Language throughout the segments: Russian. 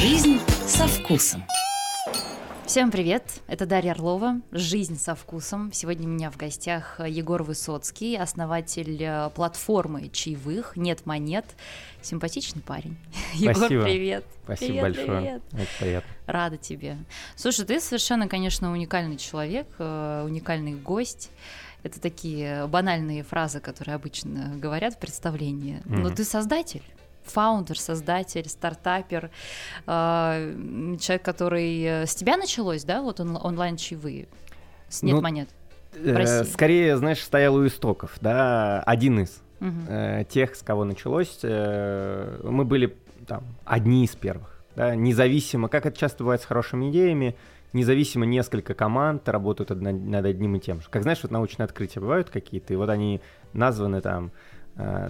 Жизнь со вкусом. Всем привет! Это Дарья Орлова, «Жизнь со вкусом». Сегодня у меня в гостях Егор Высоцкий, основатель э, платформы чаевых «Нет монет». Симпатичный парень. Спасибо. Егор, привет! Спасибо привет, большое. Привет. Это приятно. Рада тебе. Слушай, ты совершенно, конечно, уникальный человек, э, уникальный гость. Это такие банальные фразы, которые обычно говорят в представлении. Но Мгм. ты создатель фаундер, создатель, стартапер, э, человек, который... э, С тебя началось, да, вот он- онлайн-чаевые? С нет Ну, монет? Э. Скорее, знаешь, стоял у истоков, да, один из Мгм. э, тех, с кого началось. э, мы были там одни из первых, да, независимо, как это часто бывает с хорошими идеями, независимо несколько команд работают над одним и тем же. Как знаешь, вот научные открытия бывают какие-то, и вот они названы там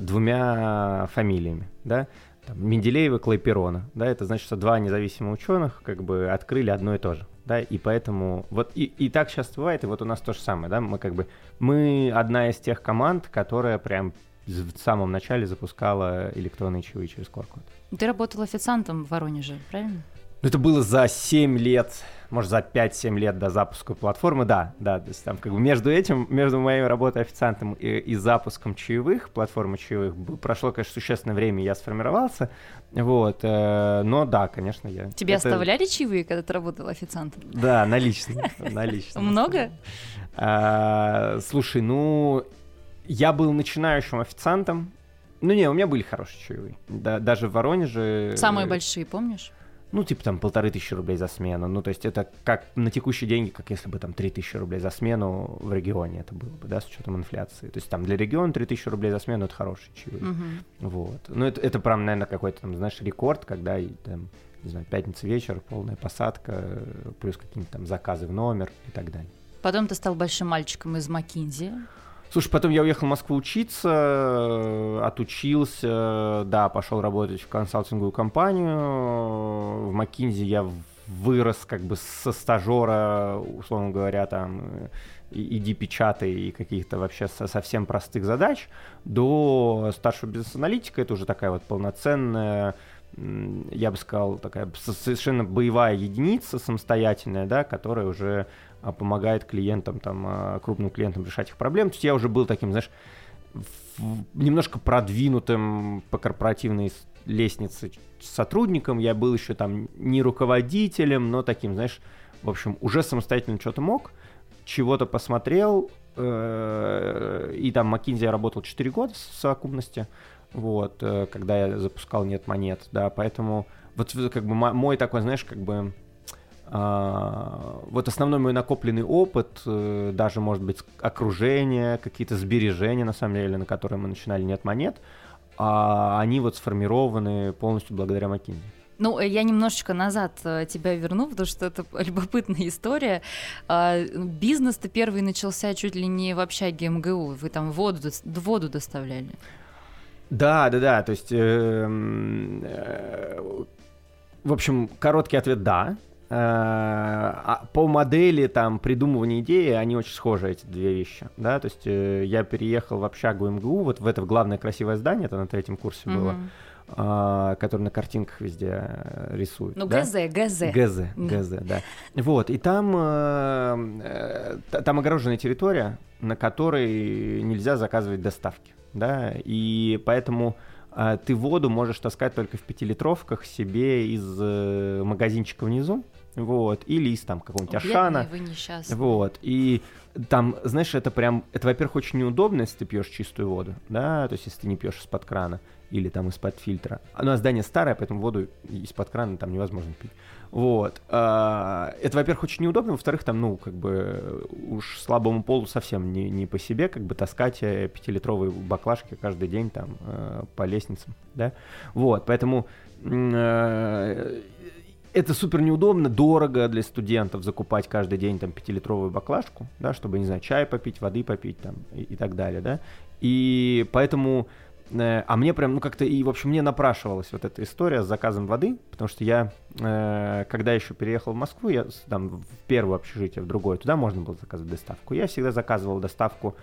двумя фамилиями, да, там, Менделеева, Клайперона, да, это значит, что два независимых ученых как бы открыли одно и то же, да, и поэтому вот и, и так часто бывает, и вот у нас то же самое, да, мы как бы мы одна из тех команд, которая прям в самом начале запускала электронные чаевые через QR-код. Ты работал официантом в Воронеже, правильно? Ну, Это было за 7 лет, может, за 5-7 лет до запуска платформы, да, да, то есть там как бы между этим, между моей работой официантом и, и запуском чаевых, платформы чаевых, прошло, конечно, существенное время, я сформировался, вот, э, но да, конечно, я... Тебе это- оставляли чаевые, когда ты работал официантом? Да, наличные, наличные. Много? А, Слушай, ну, я был начинающим официантом, ну не, у меня были хорошие чаевые, Да- даже в Воронеже... Самые э, большие, помнишь? Ну, типа там полторы тысячи рублей за смену. Ну, то есть это как на текущие деньги, как если бы там три тысячи рублей за смену в регионе это было бы, да, с учетом инфляции. То есть там для региона три тысячи рублей за смену это хороший чаевые. Мгм. Вот. Ну, это, это прям, наверное, какой-то там, знаешь, рекорд, когда там, не знаю, пятница вечер, полная посадка, плюс какие-нибудь там заказы в номер и так далее. Потом ты стал большим мальчиком из Макинзи. Слушай, потом я уехал в Москву учиться, э, отучился, да, пошел работать в консалтинговую компанию. В Макинзи я вырос как бы со стажера, условно говоря, там, иди печатай и каких-то вообще со- совсем простых задач, до старшего бизнес-аналитика. Это уже такая вот полноценная, я бы сказал, такая со- совершенно боевая единица самостоятельная, да, которая уже помогает клиентам, там, а, крупным клиентам решать их проблемы. То есть я уже был таким, знаешь, немножко продвинутым по корпоративной лестнице сотрудником. Я был еще там не руководителем, но таким, знаешь, в общем, уже самостоятельно что-то мог, чего-то посмотрел, э, и там McKinsey я работал 4 года в совокупности, вот, э, когда я запускал «Нет монет», да, поэтому вот как бы мо- мой такой, знаешь, как бы а, вот основной мой накопленный опыт, э, даже, может быть, окружение, какие-то сбережения, на самом деле, на которые мы начинали «Нет монет», а они вот сформированы полностью благодаря McKinsey. Ну, э, я немножечко назад э, тебя верну, потому что это любопытная история. А, Бизнес-то первый начался чуть ли не в общаге МГУ. Вы там воду, воду доставляли. Да, да, да. То есть, эм, э, в общем, короткий ответ да. Э, а по модели там придумывания идеи они очень схожи эти две вещи, да. То есть э, я переехал в общагу МГУ, вот в это главное красивое здание, это на третьем курсе было, Мгм. а, которое на картинках везде э, рисуют. Ну, да? ГЗ, ГЗ. ГЗ. ГЗ, да. Вот, и там, там огороженная территория, на которой нельзя заказывать доставки, да, и поэтому ты воду можешь таскать только в пятилитровках себе из магазинчика внизу, вот, или из там какого-нибудь О, Ашана, вы несчастные. вот, и там, знаешь, это прям, это, во-первых, очень неудобно, если ты пьешь чистую воду, да, то есть если ты не пьешь из-под крана или там из-под фильтра. Ну, а здание старое, поэтому воду из-под крана там невозможно пить. Вот. А, Это, во-первых, очень неудобно, во-вторых, там, ну, как бы уж слабому полу совсем не, не по себе, как бы таскать э, пятилитровые баклажки каждый день там э, по лестницам, да. Вот, поэтому э, это супер неудобно, дорого для студентов закупать каждый день там пятилитровую баклажку, да, чтобы, не знаю, чай попить, воды попить там и, и так далее, да. И поэтому, э, а мне прям, ну как-то, и, в общем, мне напрашивалась вот эта история с заказом воды, потому что я, э, когда еще переехал в Москву, я там в первое общежитие, в другое, туда можно было заказывать доставку. Я всегда заказывал доставку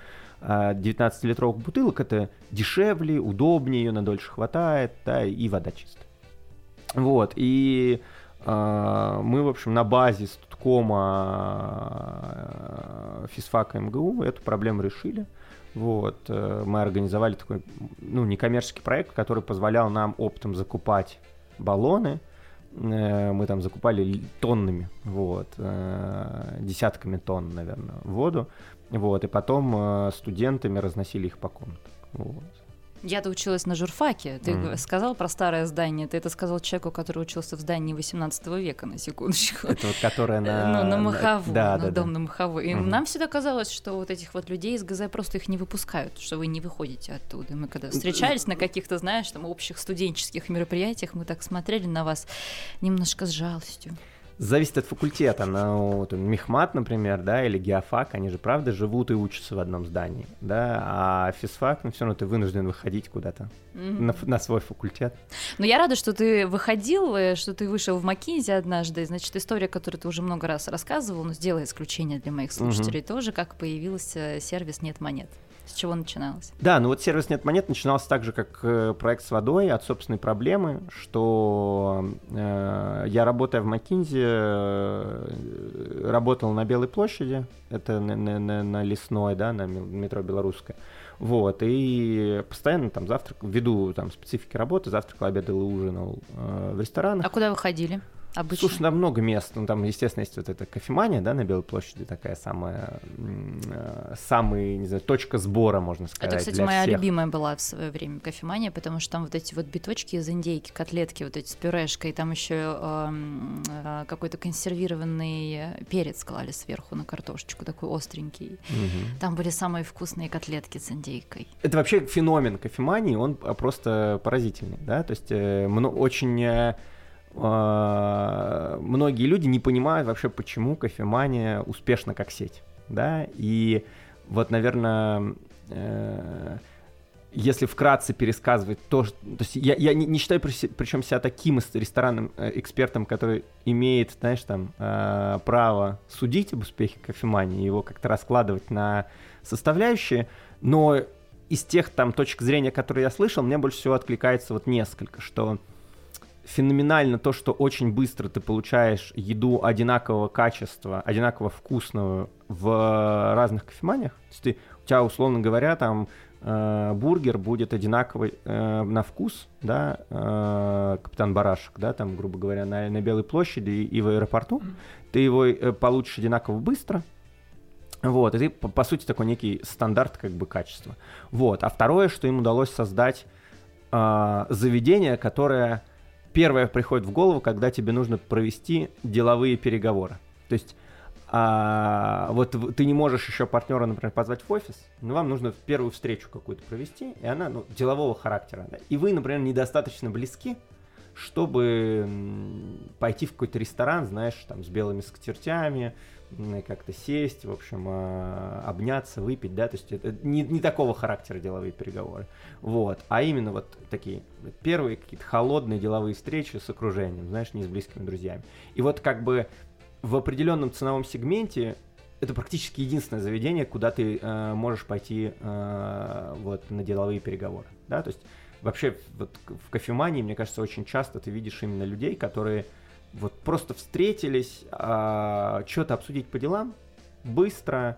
э, 19-литровых бутылок, это дешевле, удобнее, ее на дольше хватает, да, и вода чистая. Вот, и э, мы, в общем, на базе студкома э, физфака МГУ эту проблему решили. Вот, э, мы организовали такой, ну, некоммерческий проект, который позволял нам оптом закупать баллоны, Э, мы там закупали тоннами, вот, десятками тонн, наверное, воду, вот, и потом студентами разносили их по комнатам, вот. Я-то училась на журфаке. Ты mm. сказал про старое здание. Ты это сказал человеку, который учился в здании 18 века, на секундочку. Это вот которое на... Ну, на Маховой, да, на да, дом да. на Маховой. И mm-hmm. нам всегда казалось, что вот этих вот людей из ГЗ просто их не выпускают, что вы не выходите оттуда. Мы когда встречались на каких-то, знаешь, там общих студенческих мероприятиях, мы так смотрели на вас немножко с жалостью зависит от факультета. Ну, вот, Мехмат, например, да, или Геофак, они же правда живут и учатся в одном здании, да, а физфак, ну, все равно ты вынужден выходить куда-то mm-hmm. на, на свой факультет. Ну, я рада, что ты выходил, э, что ты вышел в Макинзи однажды, значит, история, которую ты уже много раз рассказывал, но сделай исключение для моих слушателей mm-hmm. тоже, как появился сервис «Нет монет». С чего начиналось? Да, ну вот сервис «Нет монет» начинался так же, как э, проект с водой, от собственной проблемы, что э, я, работая в Макинзе, э, работал на Белой площади, это на, на, на, Лесной, да, на метро Белорусская. Вот, и постоянно там завтрак, ввиду там специфики работы, завтракал, обедал и ужинал э, в ресторанах. А куда вы ходили? Обычно. Слушай, там много мест. Ну, там, естественно, есть вот эта кофемания, да, на Белой площади, такая самая, э, самый, не знаю, точка сбора, можно сказать. Это, кстати, моя всех. любимая была в свое время кофемания, потому что там вот эти вот биточки из индейки, котлетки вот эти с пюрешкой, там еще э, э, какой-то консервированный перец клали сверху на картошечку, такой остренький. Угу. Там были самые вкусные котлетки с индейкой. Это вообще феномен кофемании, он просто поразительный, да, то есть э, очень... Э, а, многие люди не понимают вообще, почему кофемания успешна как сеть, да, и вот, наверное, э, если вкратце пересказывать то, что, то есть я, я не, не считаю причем себя таким ресторанным э, экспертом, который имеет, знаешь, там, э, право судить об успехе кофемании, его как-то раскладывать на составляющие, но из тех там точек зрения, которые я слышал, мне больше всего откликается вот несколько, что феноменально то, что очень быстро ты получаешь еду одинакового качества, одинаково вкусную в разных кофеманиях. То есть ты, у тебя, условно говоря, там э, бургер будет одинаковый э, на вкус, да, э, капитан Барашек, да, там, грубо говоря, на, на Белой площади и, и в аэропорту. Ты его э, получишь одинаково быстро, вот, и ты, по, по сути, такой некий стандарт как бы качества. Вот, а второе, что им удалось создать э, заведение, которое первое приходит в голову, когда тебе нужно провести деловые переговоры. То есть а, вот ты не можешь еще партнера, например, позвать в офис, но вам нужно первую встречу какую-то провести, и она ну, делового характера. Да? И вы, например, недостаточно близки, чтобы пойти в какой-то ресторан, знаешь, там с белыми скатертями, как-то сесть, в общем, а, обняться, выпить, да, то есть это не, не такого характера деловые переговоры, вот, а именно вот такие первые какие-то холодные деловые встречи с окружением, знаешь, не с близкими друзьями. И вот как бы в определенном ценовом сегменте это практически единственное заведение, куда ты э, можешь пойти э, вот на деловые переговоры, да, то есть вообще вот в кофемании, мне кажется, очень часто ты видишь именно людей, которые вот просто встретились, а, что-то обсудить по делам, быстро,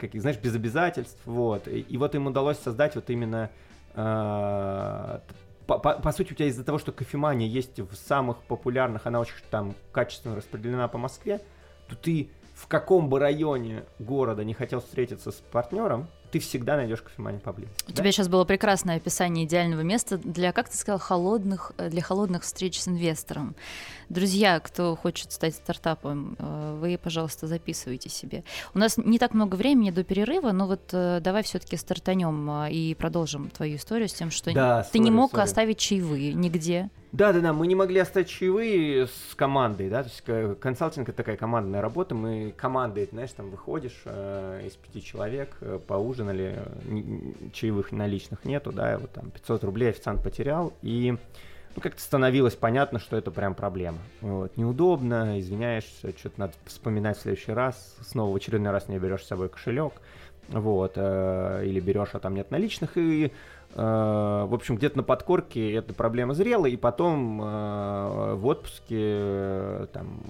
как, знаешь, без обязательств, вот. И, и вот им удалось создать вот именно а, по, по, по сути, у тебя из-за того, что кофемания есть в самых популярных, она очень там качественно распределена по Москве, то ты в каком бы районе города не хотел встретиться с партнером, ты всегда найдешь кофеманию поблизости. У да? тебя сейчас было прекрасное описание идеального места для, как ты сказал, холодных, э, для холодных встреч с инвестором. Друзья, кто хочет стать стартапом, э, вы, пожалуйста, записывайте себе. У нас не так много времени до перерыва, но вот э, давай все-таки стартанем и продолжим твою историю с тем, что да, ты sorry, не мог sorry. оставить чаевые нигде. Да, да, да, мы не могли оставить чаевые с командой, да, то есть консалтинг это такая командная работа, мы командой, знаешь, там выходишь э, из пяти человек, э, поужинали, э, чаевых наличных нету, да, вот там 500 рублей официант потерял, и ну, как-то становилось понятно, что это прям проблема. Вот, неудобно, извиняешься, что-то надо вспоминать в следующий раз, снова в очередной раз не берешь с собой кошелек, вот, э, или берешь, а там нет наличных, и, в общем, где-то на подкорке эта проблема зрела, и потом э, в отпуске э, там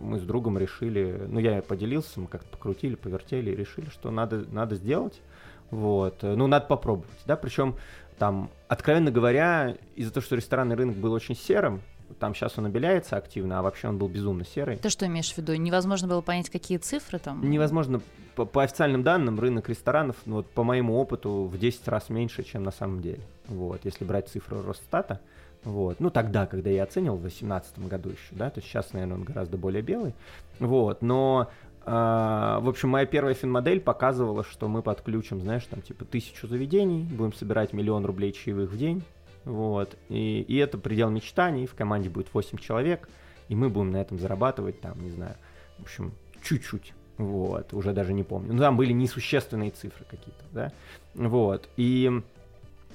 мы с другом решили, ну, я поделился, мы как-то покрутили, повертели и решили, что надо, надо сделать, вот, э, ну, надо попробовать, да, причем там, откровенно говоря, из-за того, что ресторанный рынок был очень серым, там сейчас он обеляется активно, а вообще он был безумно серый. Ты что имеешь в виду? Невозможно было понять, какие цифры там? Невозможно. По, по официальным данным, рынок ресторанов, ну, вот по моему опыту, в 10 раз меньше, чем на самом деле. Вот, если брать цифру Росстата. Вот. Ну, тогда, когда я оценил, в 2018 году еще, да, то есть сейчас, наверное, он гораздо более белый. Вот, но э, в общем, моя первая финмодель показывала, что мы подключим, знаешь, там типа тысячу заведений, будем собирать миллион рублей чаевых в день, вот. И, и это предел мечтаний. В команде будет 8 человек, и мы будем на этом зарабатывать, там, не знаю, в общем, чуть-чуть. Вот, уже даже не помню. Ну, там были несущественные цифры какие-то, да. Вот. И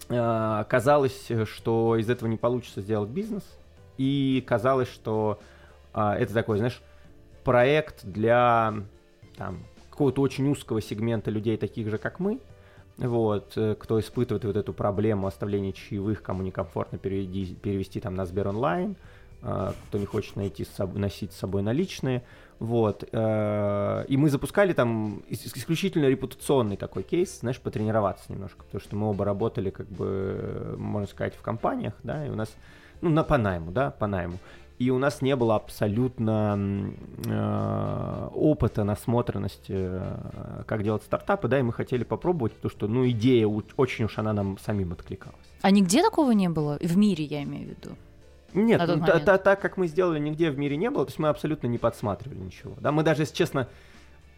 э, казалось, что из этого не получится сделать бизнес. И казалось, что э, это такой, знаешь, проект для там, какого-то очень узкого сегмента людей, таких же, как мы, вот, э, кто испытывает вот эту проблему оставления чаевых, кому некомфортно переведи, перевести там на Сбер онлайн, э, кто не хочет найти с собой, носить с собой наличные, вот, э, и мы запускали там исключительно репутационный такой кейс, знаешь, потренироваться немножко, потому что мы оба работали, как бы, можно сказать, в компаниях, да, и у нас, ну, на по найму, да, по найму, и у нас не было абсолютно э, опыта, насмотренности, э, как делать стартапы, да, и мы хотели попробовать, потому что, ну, идея очень уж она нам самим откликалась. А нигде такого не было? В мире, я имею в виду? Нет, ну, та, та, так как мы сделали, нигде в мире не было, то есть мы абсолютно не подсматривали ничего. Да, мы даже, если честно,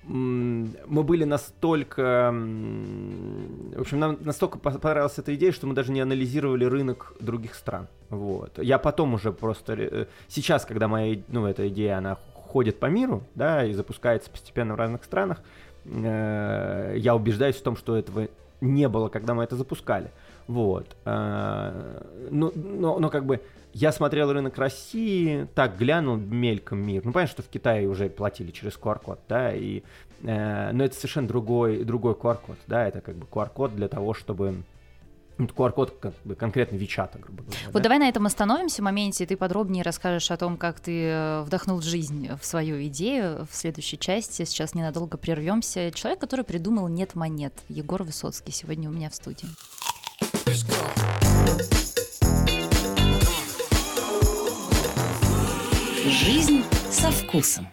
мы были настолько... В общем, нам настолько понравилась эта идея, что мы даже не анализировали рынок других стран. Вот. Я потом уже просто... Э, сейчас, когда моя, ну, эта идея, она ходит по миру, да, и запускается постепенно в разных странах, э, я убеждаюсь в том, что этого не было, когда мы это запускали. Вот. Э, но, но, но как бы я смотрел рынок России, так глянул мельком мир. Ну, понятно, что в Китае уже платили через QR-код, да, и, э, но это совершенно другой, другой QR-код, да, это как бы QR-код для того, чтобы ну, QR-код как бы конкретно Вичата, грубо говоря. Вот да? давай на этом остановимся в моменте, ты подробнее расскажешь о том, как ты э, вдохнул жизнь в свою идею в следующей части. Сейчас ненадолго прервемся. Человек, который придумал «Нет монет», Егор Высоцкий, сегодня у меня в студии. Жизнь со вкусом.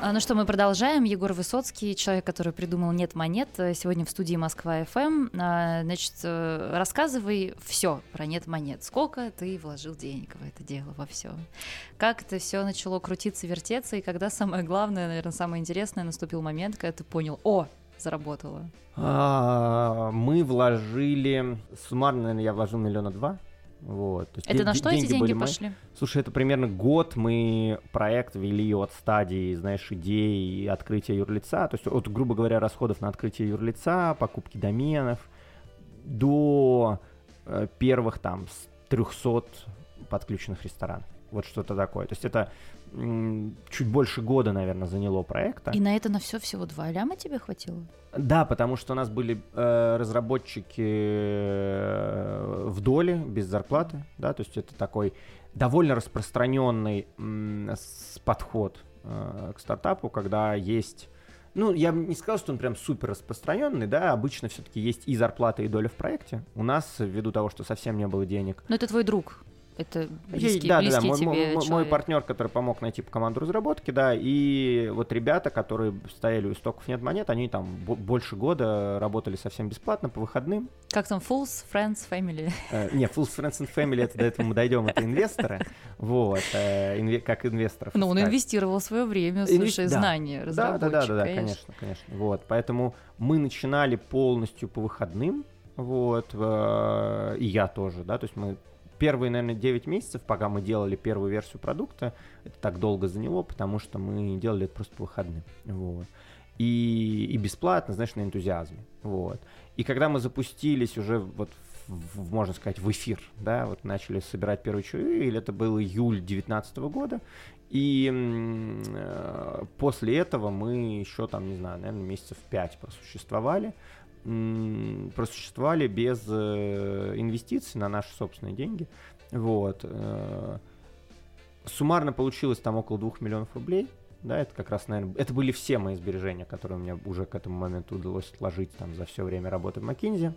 А, ну что, мы продолжаем. Егор Высоцкий, человек, который придумал «Нет монет», сегодня в студии Москва-ФМ. А, значит, э, рассказывай все про «Нет монет». Сколько ты вложил денег в это дело, во все? Как это все начало крутиться, вертеться, и когда самое главное, наверное, самое интересное, наступил момент, когда ты понял, о, заработало? А, мы вложили, суммарно, наверное, я вложил миллиона два. Вот. То есть это на что эти деньги пошли? Мои. Слушай, это примерно год мы проект вели от стадии, знаешь, идеи открытия юрлица, то есть от, грубо говоря, расходов на открытие юрлица, покупки доменов, до э, первых там 300 подключенных ресторанов. Вот что-то такое. То есть это чуть больше года, наверное, заняло проекта. И на это на все всего два ляма тебе хватило? Да, потому что у нас были э, разработчики э, в доле, без зарплаты, да, то есть это такой довольно распространенный м, подход э, к стартапу, когда есть ну, я бы не сказал, что он прям супер распространенный, да, обычно все-таки есть и зарплата, и доля в проекте. У нас, ввиду того, что совсем не было денег. Но это твой друг. Это близкий, да, близкий да, да. Мой, мой, мой партнер, который помог найти команду разработки, да, и вот ребята, которые стояли у истоков нет монет, они там больше года работали совсем бесплатно по выходным. Как там, Fools, Friends, Family? Э, не, Fools, Friends and Family, это до этого мы дойдем, это инвесторы, вот, э, инве, как инвесторов. Ну, он инвестировал свое время, слушай, да. знания да, да, да, да, да, конечно, конечно, вот, поэтому мы начинали полностью по выходным, вот, э, и я тоже, да, то есть мы первые, наверное, 9 месяцев, пока мы делали первую версию продукта, это так долго заняло, потому что мы делали это просто по выходным. Вот. И, и бесплатно, знаешь, на энтузиазме. Вот. И когда мы запустились уже вот в, можно сказать, в эфир, да, вот начали собирать первые чаи, или это был июль 2019 года, и э, после этого мы еще там, не знаю, наверное, месяцев пять просуществовали, просуществовали без э, инвестиций на наши собственные деньги, вот. Э, суммарно получилось там около 2 миллионов рублей, да, это как раз, наверное, это были все мои сбережения, которые мне уже к этому моменту удалось отложить там за все время работы в Макинзи.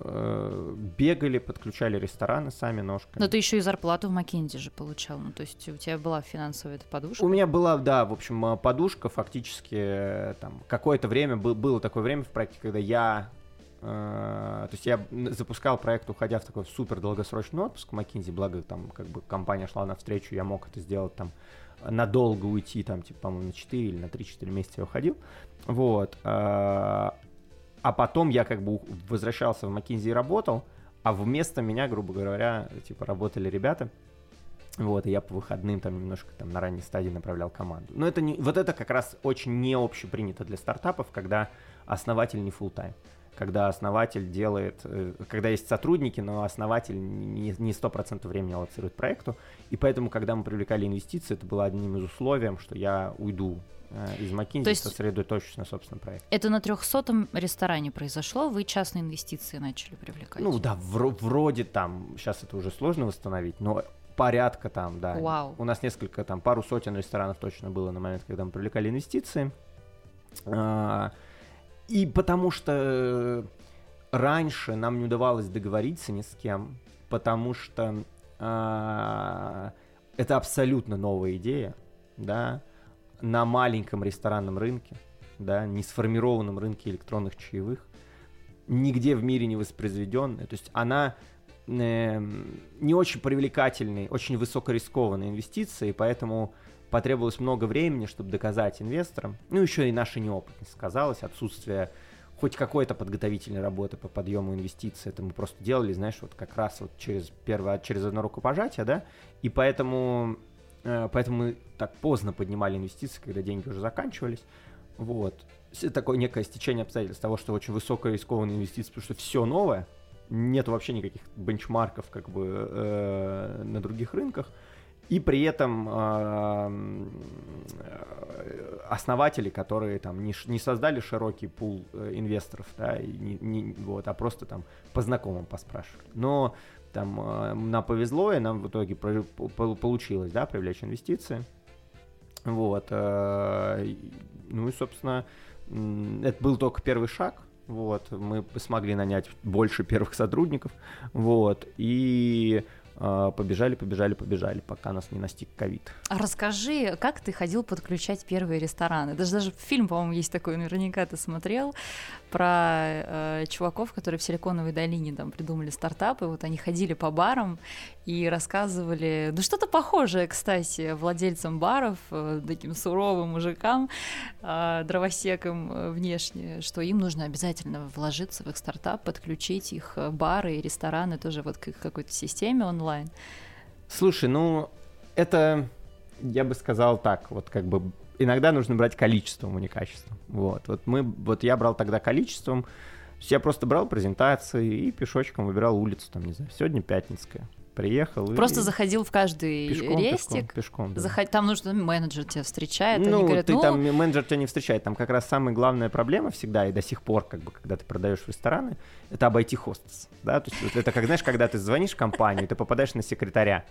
Э, бегали, подключали рестораны сами ножками. Но ты еще и зарплату в Макинзи же получал, ну то есть у тебя была финансовая эта подушка? У меня была, да, в общем, э, подушка фактически, э, там, какое-то время, был, было такое время в проекте, когда я то есть я запускал проект, уходя в такой супер долгосрочный отпуск в McKinsey, благо там как бы компания шла навстречу, я мог это сделать там надолго уйти, там, типа, по-моему, на 4 или на 3-4 месяца я уходил. Вот а потом я как бы возвращался в McKinsey и работал, а вместо меня, грубо говоря, типа работали ребята, вот, и я по выходным там немножко там на ранней стадии направлял команду. Но это не, вот это как раз очень не общепринято для стартапов, когда основатель не full time когда основатель делает, э, когда есть сотрудники, но основатель не, не 100% времени аллоцирует проекту, и поэтому, когда мы привлекали инвестиции, это было одним из условий, что я уйду Э, из McKinsey есть сосредоточусь на собственном проекте. Это на трехсотом ресторане произошло, вы частные инвестиции начали привлекать? Ну да, в, вроде там, сейчас это уже сложно восстановить, но порядка там, да. Вау. У нас несколько, там, пару сотен ресторанов точно было на момент, когда мы привлекали инвестиции. А, и потому что раньше нам не удавалось договориться ни с кем, потому что а, это абсолютно новая идея, да, на маленьком ресторанном рынке, да, не сформированном рынке электронных чаевых, нигде в мире не воспроизведенная. То есть она э, не очень привлекательный, очень высокорискованная инвестиция, и поэтому потребовалось много времени, чтобы доказать инвесторам. Ну, еще и наша неопытность сказалась, отсутствие хоть какой-то подготовительной работы по подъему инвестиций. Это мы просто делали, знаешь, вот как раз вот через первое, через одно рукопожатие, да, и поэтому Э, поэтому мы так поздно поднимали инвестиции, когда деньги уже заканчивались. Вот. Такое некое стечение обстоятельств того, что очень высокая рискованная инвестиция, потому что все новое, нет вообще никаких бенчмарков как бы э, на других рынках. И при этом э, основатели, которые там не, не создали широкий пул э, инвесторов, да, и не, не, вот, а просто там по знакомым поспрашивали. Но там э, нам повезло, и нам в итоге получилось, да, привлечь инвестиции. Вот. Э, ну и, собственно, это был только первый шаг. Вот, мы смогли нанять больше первых сотрудников, вот, и а, побежали, побежали, побежали, пока нас не настиг ковид. А расскажи, как ты ходил подключать первые рестораны? Даже даже фильм, по-моему, есть такой, наверняка ты смотрел, про э, чуваков, которые в Силиконовой долине там придумали стартапы, вот они ходили по барам и рассказывали, ну что-то похожее, кстати, владельцам баров, э, таким суровым мужикам, э, дровосекам э, внешне, что им нужно обязательно вложиться в их стартап, подключить их э, бары и рестораны тоже вот к какой-то системе онлайн онлайн? Слушай, ну, это, я бы сказал так, вот как бы иногда нужно брать количеством, а не качеством. Вот, вот мы, вот я брал тогда количеством, я просто брал презентации и пешочком выбирал улицу, там, не знаю, сегодня Пятницкая приехал. Просто и... заходил в каждый пешком, рестик. Пешком, пешком да. Заход... Там нужно менеджер тебя встречает. Ну, они говорят, ты ну... там менеджер тебя не встречает. Там как раз самая главная проблема всегда и до сих пор, как бы, когда ты продаешь в рестораны, это обойти хостес. Да? То есть вот это как, знаешь, когда ты звонишь в компанию, ты попадаешь на секретаря.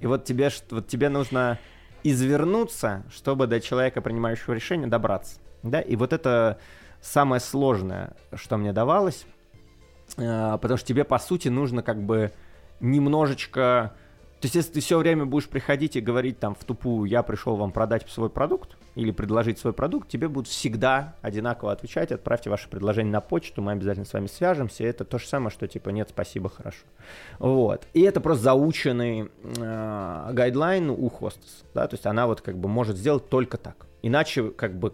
И вот тебе, вот тебе нужно извернуться, чтобы до человека, принимающего решение, добраться. Да? И вот это самое сложное, что мне давалось, э, потому что тебе, по сути, нужно как бы немножечко... То есть, если ты все время будешь приходить и говорить там в тупую, я пришел вам продать свой продукт или предложить свой продукт, тебе будут всегда одинаково отвечать, отправьте ваше предложение на почту, мы обязательно с вами свяжемся. Это то же самое, что типа нет, спасибо, хорошо. Вот. И это просто заученный э, гайдлайн у хостес, да, то есть она вот как бы может сделать только так. Иначе как бы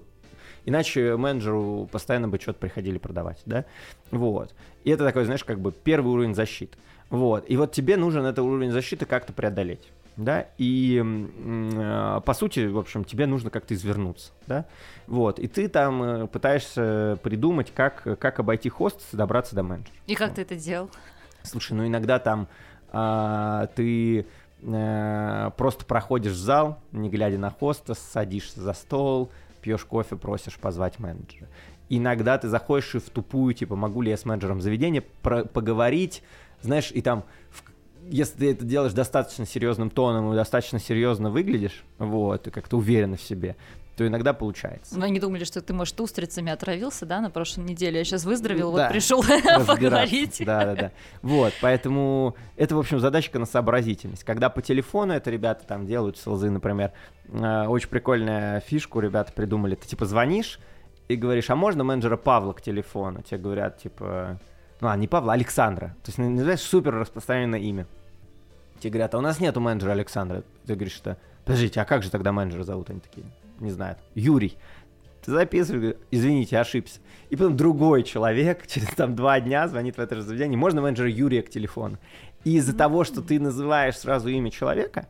Иначе менеджеру постоянно бы что-то приходили продавать, да? Вот. И это такой, знаешь, как бы первый уровень защиты. Вот. И вот тебе нужен этот уровень защиты как-то преодолеть. да, и э, по сути, в общем, тебе нужно как-то извернуться, да, вот, и ты там э, пытаешься придумать, как, как обойти хост добраться до менеджера. И как ты это делал? Слушай, ну иногда там э, ты э, просто проходишь в зал, не глядя на хоста, садишься за стол, пьешь кофе, просишь позвать менеджера. Иногда ты заходишь и в тупую, типа, могу ли я с менеджером заведения про- поговорить, знаешь, и там если ты это делаешь достаточно серьезным тоном и достаточно серьезно выглядишь, вот, и как-то уверенно в себе, то иногда получается. Ну, они думали, что ты, может, устрицами отравился, да, на прошлой неделе. Я сейчас выздоровел, да. вот пришел поговорить. Да, да, да. Вот, поэтому это, в общем, задачка на сообразительность. Когда по телефону это ребята там делают, селзы, например, э, очень прикольная фишку ребята придумали. Ты, типа, звонишь и говоришь, а можно менеджера Павла к телефону? Тебе говорят, типа, ну, а не Павла, а Александра. То есть, не знаешь, супер распространенное имя. Тебе говорят, а у нас нету менеджера Александра. Ты говоришь, что, подождите, а как же тогда менеджера зовут? Они такие, не знают. Юрий. Ты записываешь, извините, ошибся. И потом другой человек через там два дня звонит в это же заведение. Можно менеджера Юрия к телефону. И из-за того, что ты называешь сразу имя человека,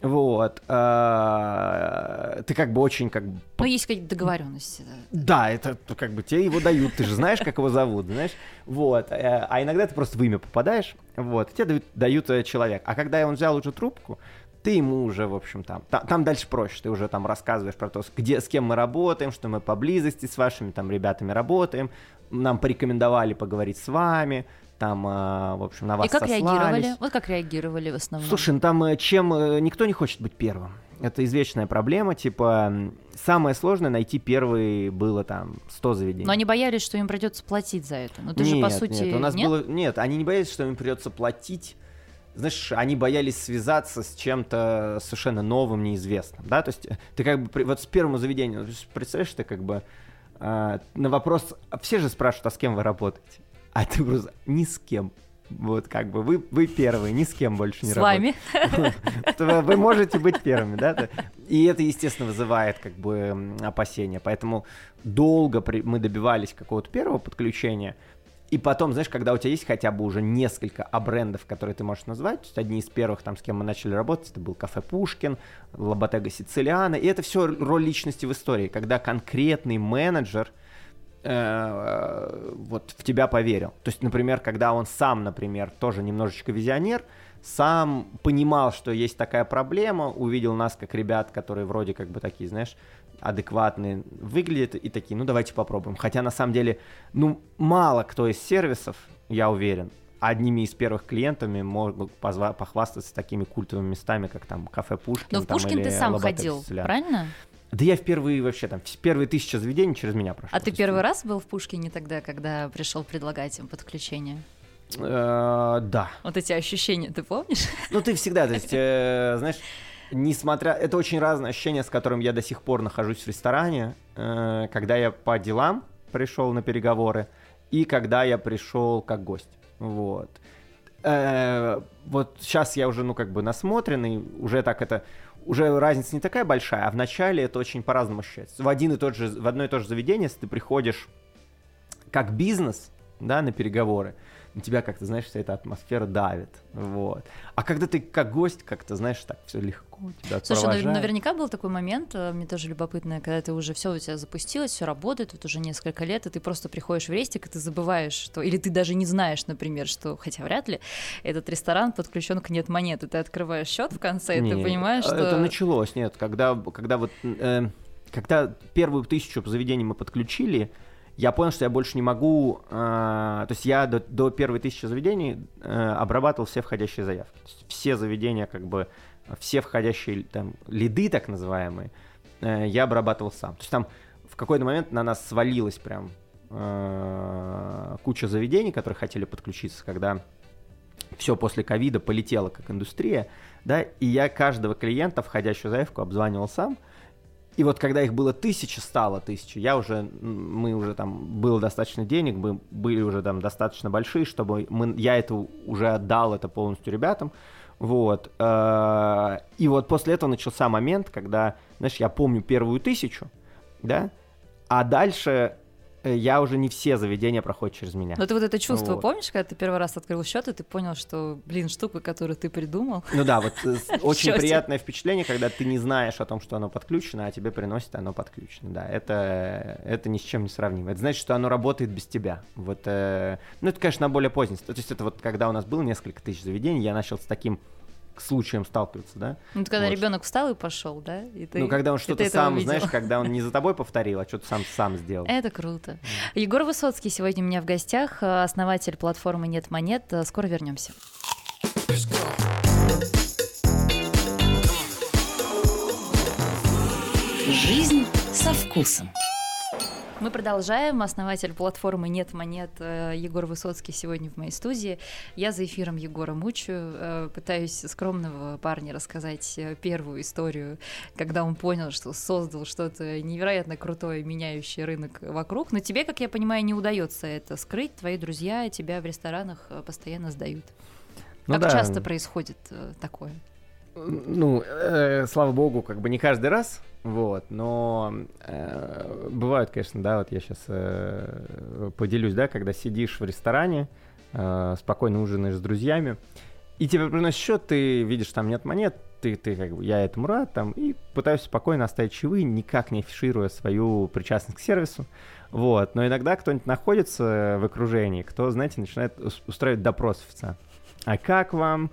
вот. Э, ты как бы очень как бы... Ну, есть какие-то договоренности. Да, это как бы тебе его дают, ты же знаешь, как его зовут, знаешь? Вот. Э, а иногда ты просто в имя попадаешь, вот, тебе дают, дают э, человек. А когда он взял уже трубку, ты ему уже, в общем, там, там, там дальше проще, ты уже там рассказываешь про то, где, с кем мы работаем, что мы поблизости с вашими там ребятами работаем, нам порекомендовали поговорить с вами, там, а, в общем, на вас И как сослались. реагировали? Вот как реагировали в основном? Слушай, ну там э, чем э, никто не хочет быть первым. Это извечная проблема, типа, самое сложное найти первый было там 100 заведений. Но они боялись, что им придется платить за это. Ну ты нет, же по сути нет, у нас нет? было нет, они не боялись, что им придется платить. Знаешь, они боялись связаться с чем-то совершенно новым, неизвестным, да, то есть э, ты как бы вот с первым заведением, представляешь, ты как бы э, на вопрос, все же спрашивают, а с кем вы работаете? А ты просто ни с кем. Вот как бы вы, вы первые, ни с кем больше не с вами. Вы можете быть первыми, да? И это, естественно, вызывает как бы опасения. Поэтому долго мы добивались какого-то первого подключения. И потом, знаешь, когда у тебя есть хотя бы уже несколько брендов, которые ты можешь назвать, то есть одни из первых, там, с кем мы начали работать, это был кафе Пушкин, Лаботега Сицилиана, и это все роль личности в истории, когда конкретный менеджер – Э, вот в тебя поверил. То есть, например, когда он сам, например, тоже немножечко визионер, сам понимал, что есть такая проблема, увидел нас как ребят, которые вроде как бы такие, знаешь, адекватные выглядят и такие, ну давайте попробуем. Хотя на самом деле, ну мало кто из сервисов, я уверен, одними из первых клиентами могут похвастаться такими культовыми местами, как там кафе Пушкин. Но в Пушкин ты сам ходил, правильно? Да я впервые вообще там, первые тысячи заведений через меня прошел. А ты первый раз был в Пушкине тогда, когда пришел предлагать им подключение? Э, да. Вот эти ощущения, ты помнишь? Ну, ты всегда, то есть, э, знаешь, несмотря... Это очень разное ощущение, с которым я до сих пор нахожусь в ресторане, э, когда я по делам пришел на переговоры и когда я пришел как гость. Вот. Вот сейчас я уже, ну, как бы насмотренный, уже так это уже разница не такая большая, а в начале это очень по-разному ощущается. В, один и тот же, в одно и то же заведение, если ты приходишь как бизнес, да, на переговоры, на тебя как-то, знаешь, вся эта атмосфера давит, вот. А когда ты как гость, как-то, знаешь, так все легко тебя Слушай, ну, наверняка был такой момент, э, мне тоже любопытно, когда ты уже все у тебя запустилось, все работает, вот уже несколько лет, и ты просто приходишь в рестик, и ты забываешь, что, или ты даже не знаешь, например, что, хотя вряд ли, этот ресторан подключен к нет монеты, ты открываешь счет в конце, и ты понимаешь, что... Это началось, нет, когда, когда вот... Э, когда первую тысячу заведений мы подключили, я понял, что я больше не могу, э, то есть я до, до первой тысячи заведений э, обрабатывал все входящие заявки. Все заведения, как бы, все входящие там лиды так называемые, э, я обрабатывал сам. То есть там в какой-то момент на нас свалилась прям э, куча заведений, которые хотели подключиться, когда все после ковида полетело как индустрия, да, и я каждого клиента, входящую заявку, обзванивал сам, и вот когда их было тысяча, стало тысяча, я уже, мы уже там, было достаточно денег, мы были уже там достаточно большие, чтобы мы, я это уже отдал это полностью ребятам, вот. Э, и вот после этого начался момент, когда, знаешь, я помню первую тысячу, да, а дальше я уже не все заведения проходят через меня. Но ты вот это чувство Вот. помнишь, когда ты первый раз открыл счет, и ты понял, что, блин, штука, которую ты придумал. Ну да, вот э, очень приятное впечатление, когда ты не знаешь о том, что оно подключено, а тебе приносит оно подключено. Да, это, это ни с чем не сравнимо. Это значит, что оно работает без тебя. Вот, э, ну это, конечно, на более поздний. То есть это вот когда у нас было несколько тысяч заведений, я начал с таким случаем сталкиваться, да? Ну, когда Вот. ребенок встал и пошел, да? И ты, ну, когда он что-то сам, увидел. знаешь, когда он не за тобой повторил, а что-то сам сам сделал. Это круто. Егор Высоцкий сегодня у меня в гостях, э, основатель платформы Нет монет. Э, Скоро вернемся. Жизнь со вкусом. Мы продолжаем. Основатель платформы Нет монет э, Егор Высоцкий сегодня в моей студии. Я за эфиром Егора мучаю, э, пытаюсь скромного парня рассказать э, первую историю, когда он понял, что создал что-то невероятно крутое, меняющее рынок вокруг. Но тебе, как я понимаю, не удается это скрыть. Твои друзья тебя в ресторанах постоянно сдают. Ну как да. часто происходит такое? Ну, э, слава богу, как бы не каждый раз, вот, но э, бывают, конечно, да, вот я сейчас поделюсь, да, когда сидишь в ресторане, э, спокойно ужинаешь с друзьями, и тебе приносят счет, ты видишь, там нет монет, ты, ты как бы, я этому рад, там, и пытаюсь спокойно оставить чаевые, никак не афишируя свою причастность к сервису, вот, но иногда кто-нибудь находится в окружении, кто, знаете, начинает ус- устраивать допрос официанта. А как вам?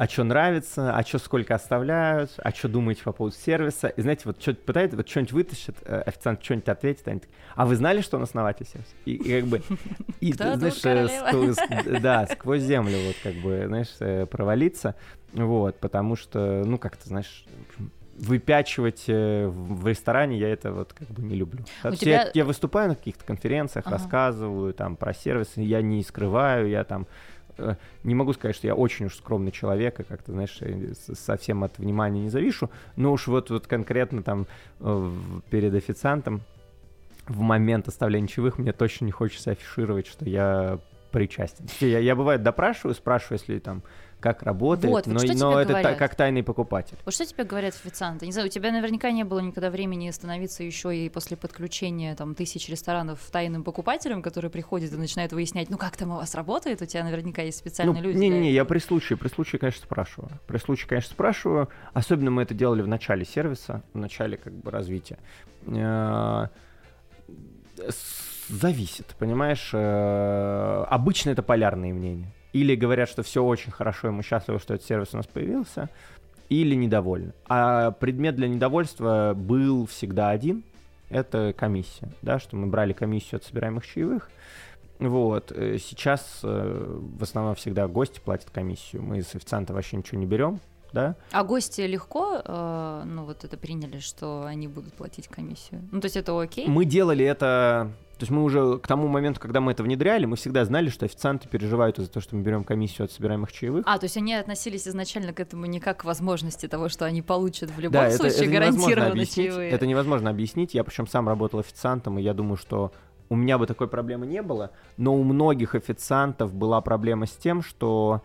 А что нравится, а что сколько оставляют, а что думаете по поводу сервиса. И знаете, вот что-то пытается, вот что-нибудь вытащит, э, официант что-нибудь ответит, они такие, а вы знали, что он основатель сервиса? И, и как бы, и, Кто знаешь, э, сквозь- да, сквозь землю вот как бы, знаешь, э, провалиться, вот, потому что, ну, как-то, знаешь, выпячивать в ресторане я это вот как бы не люблю. У тебя- Я, я выступаю на каких-то конференциях, Ага. рассказываю там про сервисы, я не скрываю, я там не могу сказать, что я очень уж скромный человек, и как-то, знаешь, э, совсем от внимания не завишу, но уж вот, вот конкретно там э, перед официантом в момент оставления чаевых мне точно не хочется афишировать, что я причастен. Я, я бывает допрашиваю, спрашиваю, если там как работает, Вот, вот но, но это та- как тайный покупатель. Вот что тебе говорят официанты? Не знаю, у тебя наверняка не было никогда времени становиться еще и после подключения там тысяч ресторанов тайным покупателем, который приходит и начинает выяснять, ну как там у вас работает, у тебя наверняка есть специальные Ну, люди. Не-не-не, я при случае, при случае, конечно, спрашиваю. При случае, конечно, спрашиваю. Особенно мы это делали в начале сервиса, в начале как бы развития. Э, Зависит, понимаешь? Э, Обычно это полярные мнения. Или говорят, что все очень хорошо, и мы счастливы, что этот сервис у нас появился, или недовольны. А предмет для недовольства был всегда один. Это комиссия, да, что мы брали комиссию от собираемых чаевых, вот. э, Сейчас э, в основном всегда гости платят комиссию. Мы с официанта вообще ничего не берем, да? А гости легко, э, ну вот это приняли, что они будут платить комиссию. Ну то есть это окей? Мы делали это... То есть мы уже к тому моменту, когда мы это внедряли, мы всегда знали, что официанты переживают из-за того, что мы берем комиссию от собираемых чаевых. А, то есть они относились изначально к этому не как к возможности того, что они получат в любом да, случае это гарантированно объяснить. чаевые. Это невозможно объяснить. Я причем сам работал официантом, и я думаю, что у меня бы такой проблемы не было. Но у многих официантов была проблема с тем, что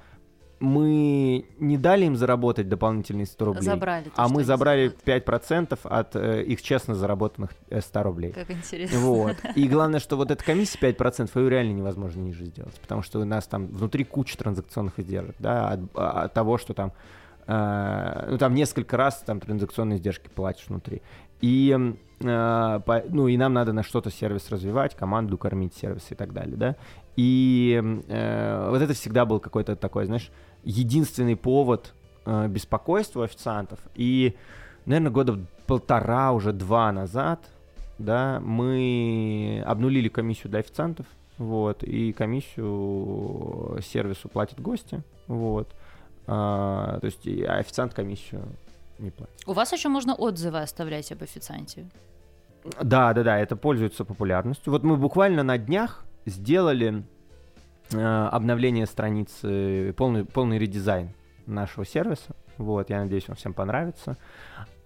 мы не дали им заработать дополнительные 100 рублей. Забрали. А мы забрали зарабатывают. 5% от э, их честно заработанных э, 100 рублей. Как интересно. Вот. И главное, что вот эта комиссия 5%, ее реально невозможно ниже сделать. Потому что у нас там внутри куча транзакционных издержек, да, от, от того, что там, э, ну, там несколько раз там транзакционные издержки платишь внутри. И, э, по- ну, и нам надо на что-то сервис развивать, команду кормить, сервис и так далее, да. И э, вот это всегда был какой-то такой, знаешь, единственный повод э, беспокойства официантов. И, наверное, года полтора, уже два назад, да, мы обнулили комиссию для официантов, вот, и комиссию сервису платят гости, вот. А, то есть и официант комиссию не платит. У вас еще можно отзывы оставлять об официанте. Да, да, да, это пользуется популярностью. Вот мы буквально на днях сделали э, обновление страницы, полный, полный редизайн нашего сервиса. Вот, я надеюсь, он всем понравится.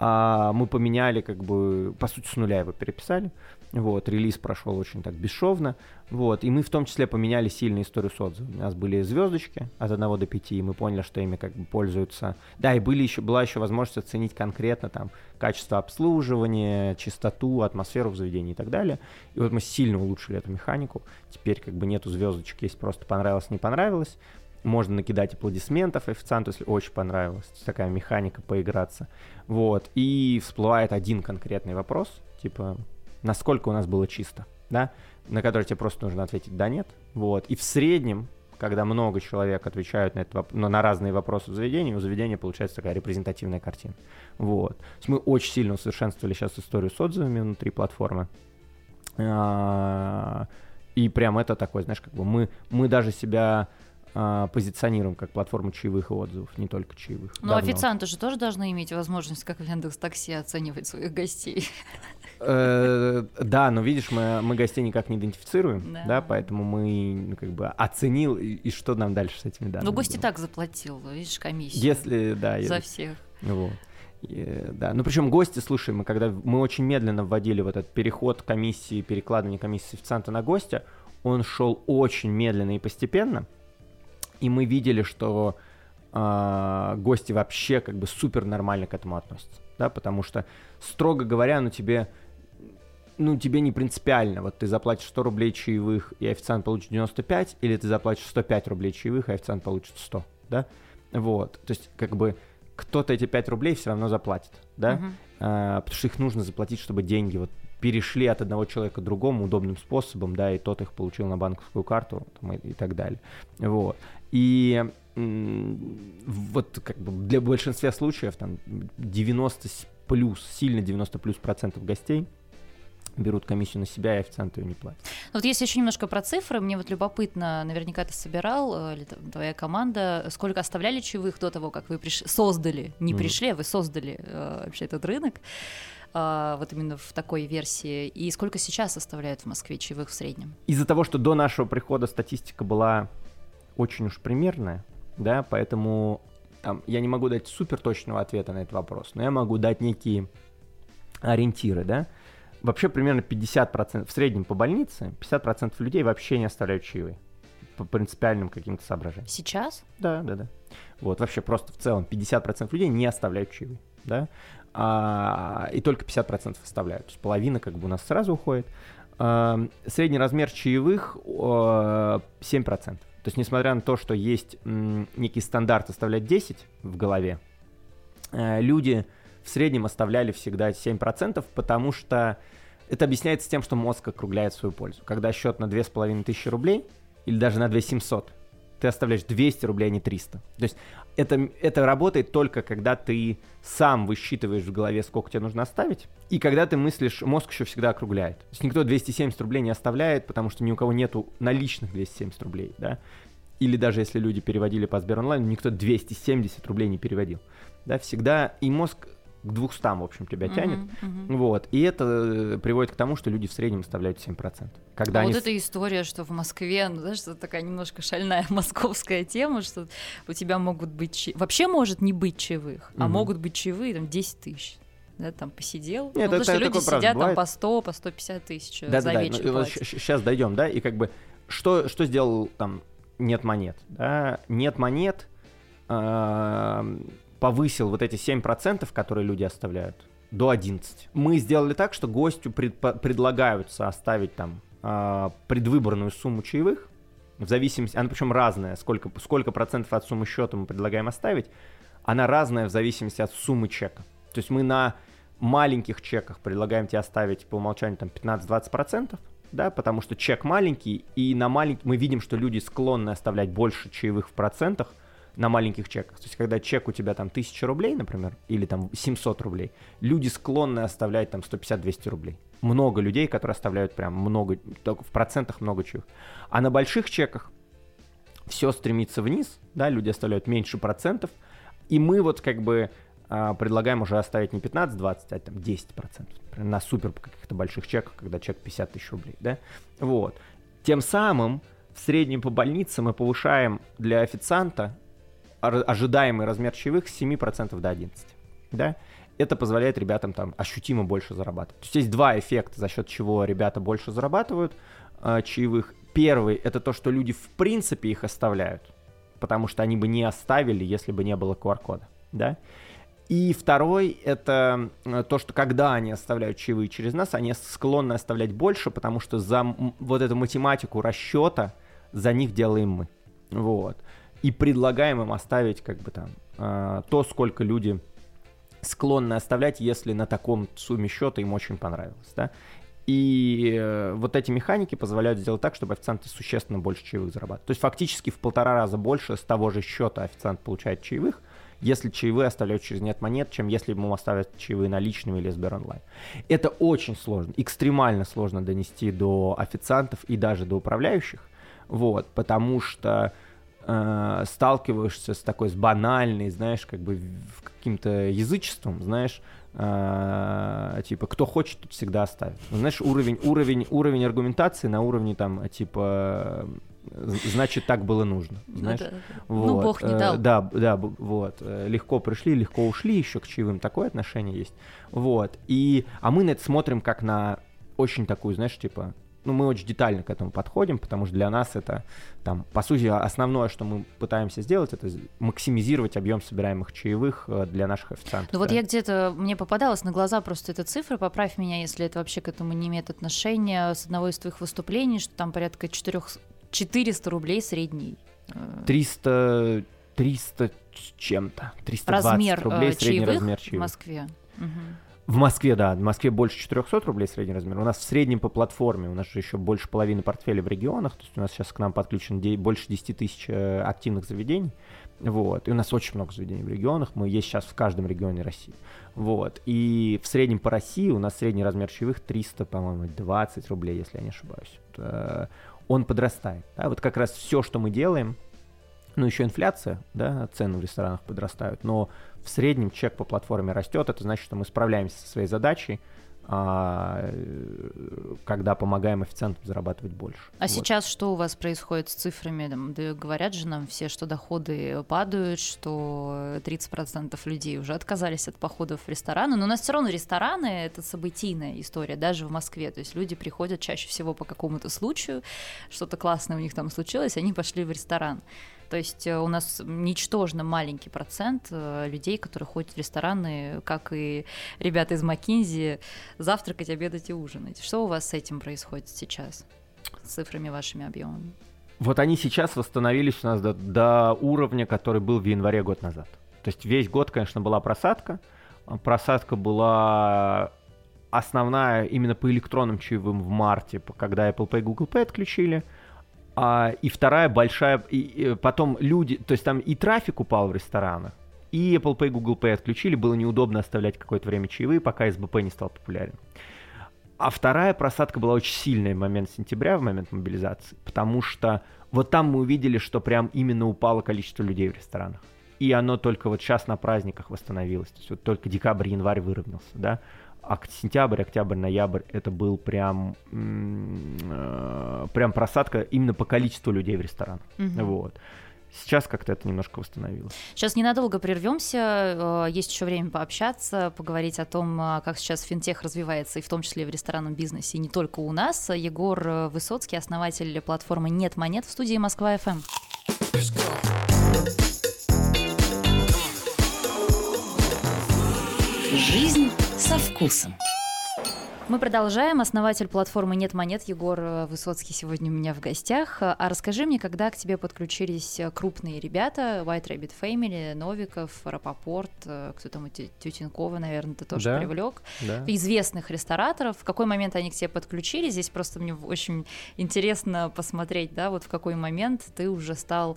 А мы поменяли, как бы, по сути, с нуля его переписали. Вот, релиз прошел очень так бесшовно. Вот, и мы в том числе поменяли сильную историю с отзывами. У нас были звездочки от 1 до 5, и мы поняли, что ими как бы пользуются. Да, и были еще, была еще возможность оценить конкретно там качество обслуживания, чистоту, атмосферу в заведении и так далее. И вот мы сильно улучшили эту механику. Теперь как бы нету звездочек, есть просто понравилось, не понравилось. Можно накидать аплодисментов официанту, если очень понравилось. Такая механика поиграться. Вот. И всплывает один конкретный вопрос, типа, насколько у нас было чисто, да, на который тебе просто нужно ответить «да», «нет». Вот. И в среднем, когда много человек отвечают на, это, на, на разные вопросы в заведении, у заведения получается такая репрезентативная картина. Вот. Мы очень сильно усовершенствовали сейчас историю с отзывами внутри платформы. А, и прям это такой, знаешь, как бы мы, мы даже себя а, позиционируем как платформу чаевых и отзывов, не только чаевых. Но Давно. официанты же тоже должны иметь возможность, как в Яндекс Такси, оценивать своих гостей. Э, да, но видишь, мы, мы гостей никак не идентифицируем, да, да поэтому мы ну, как бы оценил, и, и что нам дальше с этими данными. Ну, гость и так заплатил, видишь, комиссию. Если, да. За всех. Вот. И, да, ну причем гости, слушай, мы когда мы очень медленно вводили вот этот переход комиссии, перекладывание комиссии официанта на гостя, он шел очень медленно и постепенно, и мы видели, что э, гости вообще как бы супер нормально к этому относятся, да, потому что, строго говоря, ну тебе, ну тебе не принципиально, вот ты заплатишь 100 рублей чаевых, и официант получит 95, или ты заплатишь 105 рублей чаевых, и официант получит 100, да, вот, то есть как бы кто-то эти 5 рублей все равно заплатит, да, uh-huh. а, потому что их нужно заплатить, чтобы деньги вот перешли от одного человека к другому удобным способом, да, и тот их получил на банковскую карту там, и, и так далее. Вот. И вот как бы для большинства случаев там 90 плюс, сильно 90 плюс процентов гостей берут комиссию на себя, и официанты ее не платят. Вот если еще немножко про цифры, мне вот любопытно, наверняка ты собирал, э, или твоя команда, сколько оставляли чаевых до того, как вы приш... создали, не mm. пришли, а вы создали э, вообще этот рынок, э, вот именно в такой версии, и сколько сейчас оставляют в Москве чаевых в среднем? Из-за того, что до нашего прихода статистика была очень уж примерная, да, поэтому там, я не могу дать супер точного ответа на этот вопрос, но я могу дать некие ориентиры, да. Вообще примерно 50%, в среднем по больнице, 50% людей вообще не оставляют чаевые по принципиальным каким-то соображениям. Сейчас? Да, да, да. Вот, вообще просто в целом 50% людей не оставляют чаевые, да, а, и только 50% оставляют, то есть половина как бы у нас сразу уходит. А, средний размер чаевых 7%. То есть, несмотря на то, что есть некий стандарт оставлять 10 в голове, э, люди в среднем оставляли всегда 7%, потому что это объясняется тем, что мозг округляет свою пользу. Когда счет на 2500 рублей или даже на 2700, ты оставляешь 200 рублей, а не 300. То есть это, это работает только когда ты сам высчитываешь в голове, сколько тебе нужно оставить, и когда ты мыслишь, мозг еще всегда округляет. То есть никто 270 рублей не оставляет, потому что ни у кого нету наличных 270 рублей, да. Или даже если люди переводили по Сбер онлайн, никто 270 рублей не переводил. Да, всегда и мозг к 200, в общем, тебя тянет. Uh-huh, uh-huh. Вот. И это э, приводит к тому, что люди в среднем оставляют 7%. Когда а они... вот эта история, что в Москве, ну, знаешь, это такая немножко шальная московская тема, что у тебя могут быть... Чаи... Вообще может не быть чаевых, uh-huh. а могут быть чаевые там 10 тысяч да, там посидел. Нет, ну, это, потому это, что люди сидят там по 100, по 150 тысяч да, за да, вечер. Да, ну, сейчас дойдем, да, и как бы что, что сделал там нет монет, да, нет монет, э, повысил вот эти 7%, которые люди оставляют, до 11. Мы сделали так, что гостю пред, предлагаются оставить там э, предвыборную сумму чаевых, в зависимости, она причем разная, сколько, сколько процентов от суммы счета мы предлагаем оставить, она разная в зависимости от суммы чека. То есть мы на маленьких чеках предлагаем тебе оставить по умолчанию там 15-20%, процентов, да, потому что чек маленький, и на маленький мы видим, что люди склонны оставлять больше чаевых в процентах на маленьких чеках. То есть, когда чек у тебя там 1000 рублей, например, или там 700 рублей, люди склонны оставлять там 150-200 рублей. Много людей, которые оставляют прям много, только в процентах много чаевых. А на больших чеках все стремится вниз, да, люди оставляют меньше процентов, и мы вот как бы а, предлагаем уже оставить не 15-20, а там 10% на супер каких-то больших чеках, когда чек 50 тысяч рублей, да, вот. Тем самым в среднем по больнице мы повышаем для официанта ожидаемый размер чаевых с 7% до 11%. Да? Это позволяет ребятам там ощутимо больше зарабатывать. То есть есть два эффекта, за счет чего ребята больше зарабатывают э, чаевых. Первый — это то, что люди в принципе их оставляют, потому что они бы не оставили, если бы не было QR-кода. Да? И второй — это э, то, что когда они оставляют чаевые через нас, они склонны оставлять больше, потому что за вот эту математику расчета за них делаем мы. Вот. И предлагаем им оставить как бы там э, то, сколько люди склонны оставлять, если на таком сумме счета им очень понравилось, да. И э, вот эти механики позволяют сделать так, чтобы официанты существенно больше чаевых зарабатывали. То есть фактически в полтора раза больше с того же счета официант получает чаевых, если чаевые оставляют через нет монет, чем если ему оставят чаевые наличными или Сбер онлайн. Это очень сложно, экстремально сложно донести до официантов и даже до управляющих, вот, потому что э, сталкиваешься с такой, с банальной, знаешь, как бы каким-то язычеством, знаешь, э, типа, кто хочет, тот всегда оставит. Знаешь, уровень, уровень, уровень аргументации на уровне там, типа, значит, так было нужно. Ну знаешь? Ну, да. вот. ну Бог не дал. Э, да, да, вот. Э, легко пришли, легко ушли, еще к чаевым такое отношение есть. Вот. И, а мы на это смотрим как на очень такую, знаешь, типа, ну, мы очень детально к этому подходим, потому что для нас это, там, по сути, основное, что мы пытаемся сделать, это максимизировать объем собираемых чаевых э, для наших официантов. Ну, да. вот я где-то, мне попадалась на глаза просто эта цифра, поправь меня, если это вообще к этому не имеет отношения, с одного из твоих выступлений, что там порядка 4 400 рублей средний. 300, 300 с чем-то. 320 размер, рублей э, средний чаевых размер чаевых. в Москве. Угу. В Москве, да. В Москве больше 400 рублей средний размер. У нас в среднем по платформе, у нас же еще больше половины портфеля в регионах, то есть у нас сейчас к нам подключен больше 10 тысяч э, активных заведений. Вот. И у нас очень много заведений в регионах. Мы есть сейчас в каждом регионе России. Вот. И в среднем по России у нас средний размер чаевых 300, по-моему, 20 рублей, если я не ошибаюсь. Э, он подрастает. Да? Вот как раз все, что мы делаем, ну, еще инфляция, да, цены в ресторанах подрастают, но в среднем чек по платформе растет, это значит, что мы справляемся со своей задачей, а, когда помогаем официантам зарабатывать больше. А вот. сейчас что у вас происходит с цифрами? Да, говорят же нам все, что доходы падают, что 30% людей уже отказались от походов в рестораны, но у нас все равно рестораны — это событийная история, даже в Москве, то есть люди приходят чаще всего по какому-то случаю, что-то классное у них там случилось, они пошли в ресторан. То есть э, у нас ничтожно маленький процент э, людей, которые ходят в рестораны, как и ребята из Макинзи, завтракать, обедать и ужинать. Что у вас с этим происходит сейчас? С цифрами вашими объемами? Вот они сейчас восстановились у нас до, до уровня, который был в январе год назад. То есть весь год, конечно, была просадка. Просадка была основная именно по электронным чаевым в марте, когда Apple Pay и Google Pay отключили. А, и вторая большая, и, и потом люди, то есть там и трафик упал в ресторанах, и Apple Pay, Google Pay отключили, было неудобно оставлять какое-то время чаевые, пока СБП не стал популярен. А вторая просадка была очень сильная в момент сентября, в момент мобилизации, потому что вот там мы увидели, что прям именно упало количество людей в ресторанах. И оно только вот сейчас на праздниках восстановилось. То есть вот только декабрь, январь выровнялся, да сентябрь, октябрь, ноябрь это был прям э, прям просадка именно по количеству людей в ресторанах. Угу. Вот. Сейчас как-то это немножко восстановилось. Сейчас ненадолго прервемся. Э, есть еще время пообщаться, поговорить о том, э, как сейчас финтех развивается, и в том числе в ресторанном бизнесе, и не только у нас. Егор Высоцкий, основатель платформы Нет монет в студии Москва FM. Жизнь со вкусом. Мы продолжаем. Основатель платформы «Нет монет» Егор Высоцкий сегодня у меня в гостях. А расскажи мне, когда к тебе подключились крупные ребята, White Rabbit Family, Новиков, Рапопорт, кто там, Тютенкова, наверное, ты тоже да, привлек, да. известных рестораторов. В какой момент они к тебе подключились? Здесь просто мне очень интересно посмотреть, да, вот в какой момент ты уже стал